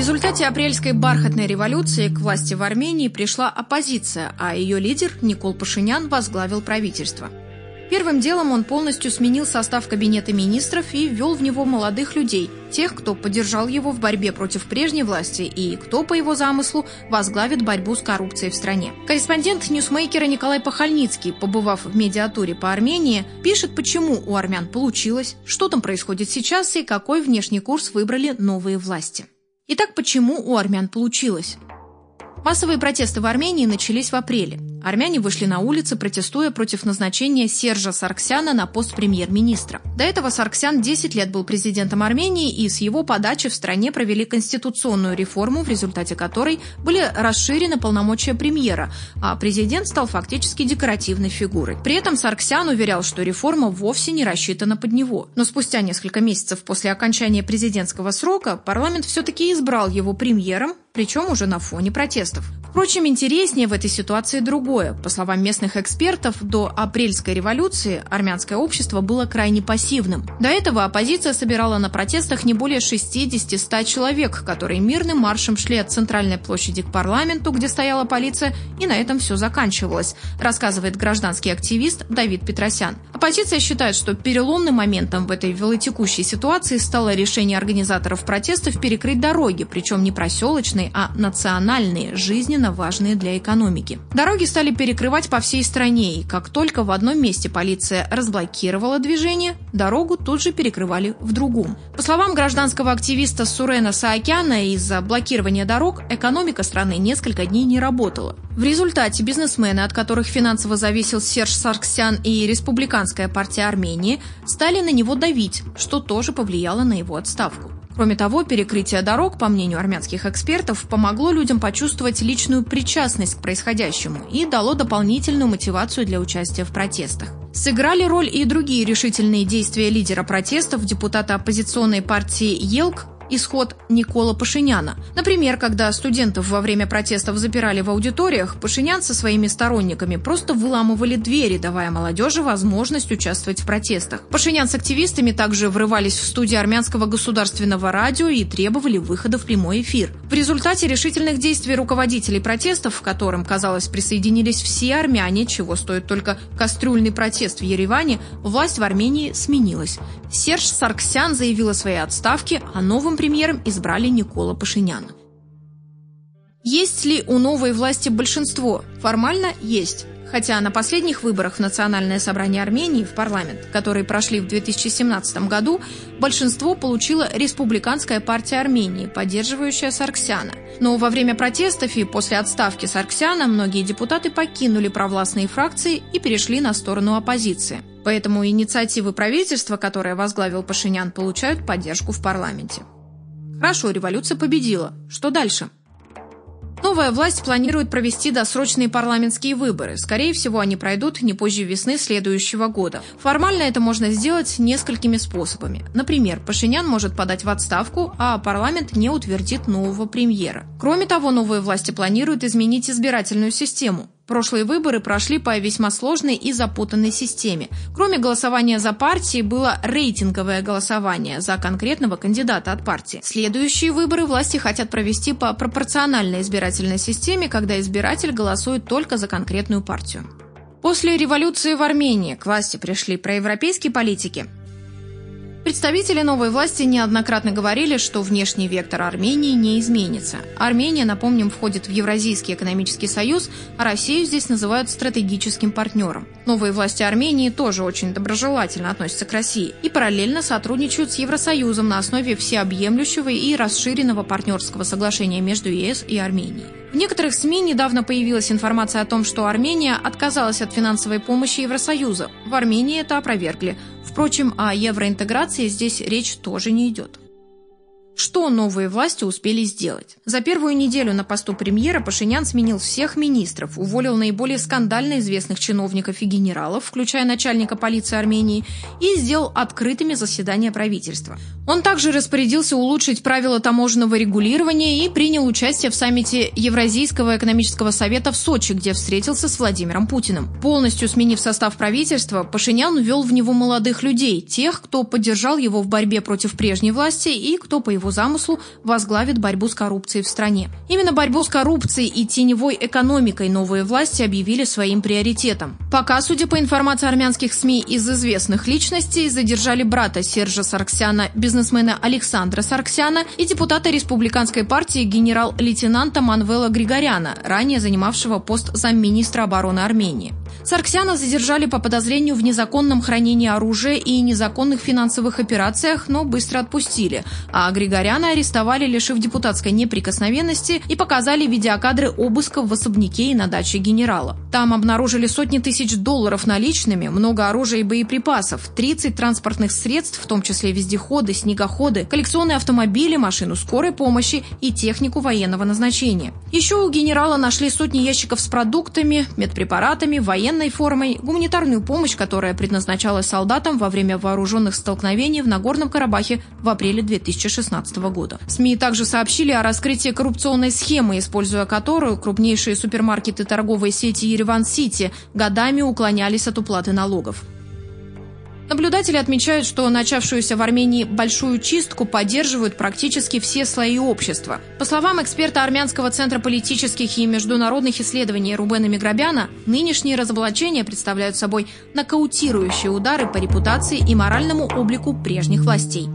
результате апрельской бархатной революции к власти в Армении пришла оппозиция, а ее лидер Никол Пашинян возглавил правительство. Первым делом он полностью сменил состав кабинета министров и ввел в него молодых людей, тех, кто поддержал его в борьбе против прежней власти и кто, по его замыслу, возглавит борьбу с коррупцией в стране. Корреспондент ньюсмейкера Николай Пахальницкий, побывав в медиатуре по Армении, пишет, почему у армян получилось, что там происходит сейчас и какой внешний курс выбрали новые власти. Итак, почему у армян получилось? Массовые протесты в Армении начались в апреле. Армяне вышли на улицы, протестуя против назначения Сержа Сарксяна на пост премьер-министра. До этого Сарксян 10 лет был президентом Армении, и с его подачи в стране провели конституционную реформу, в результате которой были расширены полномочия премьера, а президент стал фактически декоративной фигурой. При этом Сарксян уверял, что реформа вовсе не рассчитана под него. Но спустя несколько месяцев после окончания президентского срока парламент все-таки избрал его премьером, причем уже на фоне протестов. Впрочем, интереснее в этой ситуации другое. По словам местных экспертов, до апрельской революции армянское общество было крайне пассивным. До этого оппозиция собирала на протестах не более 60-100 человек, которые мирным маршем шли от центральной площади к парламенту, где стояла полиция, и на этом все заканчивалось, рассказывает гражданский активист Давид Петросян. Оппозиция считает, что переломным моментом в этой велотекущей ситуации стало решение организаторов протестов перекрыть дороги, причем не проселочные, а национальные, жизненно жизненно важные для экономики. Дороги стали перекрывать по всей стране, и как только в одном месте полиция разблокировала движение, дорогу тут же перекрывали в другом. По словам гражданского активиста Сурена Саакяна, из-за блокирования дорог экономика страны несколько дней не работала. В результате бизнесмены, от которых финансово зависел Серж Сарксян и Республиканская партия Армении, стали на него давить, что тоже повлияло на его отставку. Кроме того, перекрытие дорог, по мнению армянских экспертов, помогло людям почувствовать личную причастность к происходящему и дало дополнительную мотивацию для участия в протестах. Сыграли роль и другие решительные действия лидера протестов, депутата оппозиционной партии «Елк» исход Никола Пашиняна. Например, когда студентов во время протестов запирали в аудиториях, Пашинян со своими сторонниками просто выламывали двери, давая молодежи возможность участвовать в протестах. Пашинян с активистами также врывались в студии армянского государственного радио и требовали выхода в прямой эфир. В результате решительных действий руководителей протестов, к которым, казалось, присоединились все армяне, чего стоит только кастрюльный протест в Ереване, власть в Армении сменилась. Серж Сарксян заявил о своей отставке, а новым премьером избрали Никола Пашиняна. Есть ли у новой власти большинство? Формально есть. Хотя на последних выборах в Национальное собрание Армении в парламент, которые прошли в 2017 году, большинство получила Республиканская партия Армении, поддерживающая Сарксяна. Но во время протестов и после отставки Сарксяна многие депутаты покинули провластные фракции и перешли на сторону оппозиции. Поэтому инициативы правительства, которое возглавил Пашинян, получают поддержку в парламенте. Хорошо, революция победила. Что дальше? Новая власть планирует провести досрочные парламентские выборы. Скорее всего, они пройдут не позже весны следующего года. Формально это можно сделать несколькими способами. Например, Пашинян может подать в отставку, а парламент не утвердит нового премьера. Кроме того, новые власти планируют изменить избирательную систему. Прошлые выборы прошли по весьма сложной и запутанной системе. Кроме голосования за партии, было рейтинговое голосование за конкретного кандидата от партии. Следующие выборы власти хотят провести по пропорциональной избирательной системе, когда избиратель голосует только за конкретную партию. После революции в Армении к власти пришли проевропейские политики. Представители новой власти неоднократно говорили, что внешний вектор Армении не изменится. Армения, напомним, входит в Евразийский экономический союз, а Россию здесь называют стратегическим партнером. Новые власти Армении тоже очень доброжелательно относятся к России и параллельно сотрудничают с Евросоюзом на основе всеобъемлющего и расширенного партнерского соглашения между ЕС и Арменией. В некоторых СМИ недавно появилась информация о том, что Армения отказалась от финансовой помощи Евросоюза. В Армении это опровергли. Впрочем, о евроинтеграции здесь речь тоже не идет. Что новые власти успели сделать? За первую неделю на посту премьера Пашинян сменил всех министров, уволил наиболее скандально известных чиновников и генералов, включая начальника полиции Армении, и сделал открытыми заседания правительства. Он также распорядился улучшить правила таможенного регулирования и принял участие в саммите Евразийского экономического совета в Сочи, где встретился с Владимиром Путиным. Полностью сменив состав правительства, Пашинян ввел в него молодых людей, тех, кто поддержал его в борьбе против прежней власти и кто, по его замыслу возглавит борьбу с коррупцией в стране. Именно борьбу с коррупцией и теневой экономикой новые власти объявили своим приоритетом. Пока, судя по информации армянских СМИ из известных личностей, задержали брата Сержа Сарксяна, бизнесмена Александра Сарксяна и депутата республиканской партии генерал-лейтенанта Манвела Григоряна, ранее занимавшего пост замминистра обороны Армении. Сарксяна задержали по подозрению в незаконном хранении оружия и незаконных финансовых операциях, но быстро отпустили, а Григоряна арестовали, лишив депутатской неприкосновенности и показали видеокадры обысков в особняке и на даче генерала. Там обнаружили сотни тысяч долларов наличными, много оружия и боеприпасов, 30 транспортных средств, в том числе вездеходы, снегоходы, коллекционные автомобили, машину скорой помощи и технику военного назначения. Еще у генерала нашли сотни ящиков с продуктами, медпрепаратами, военной формой, гуманитарную помощь, которая предназначалась солдатам во время вооруженных столкновений в Нагорном Карабахе в апреле 2016 года. СМИ также сообщили о раскрытии коррупционной схемы, используя которую крупнейшие супермаркеты торговой сети Ереван-Сити годами уклонялись от уплаты налогов. Наблюдатели отмечают, что начавшуюся в Армении большую чистку поддерживают практически все слои общества. По словам эксперта Армянского центра политических и международных исследований Рубена Миграбяна, нынешние разоблачения представляют собой нокаутирующие удары по репутации и моральному облику прежних властей.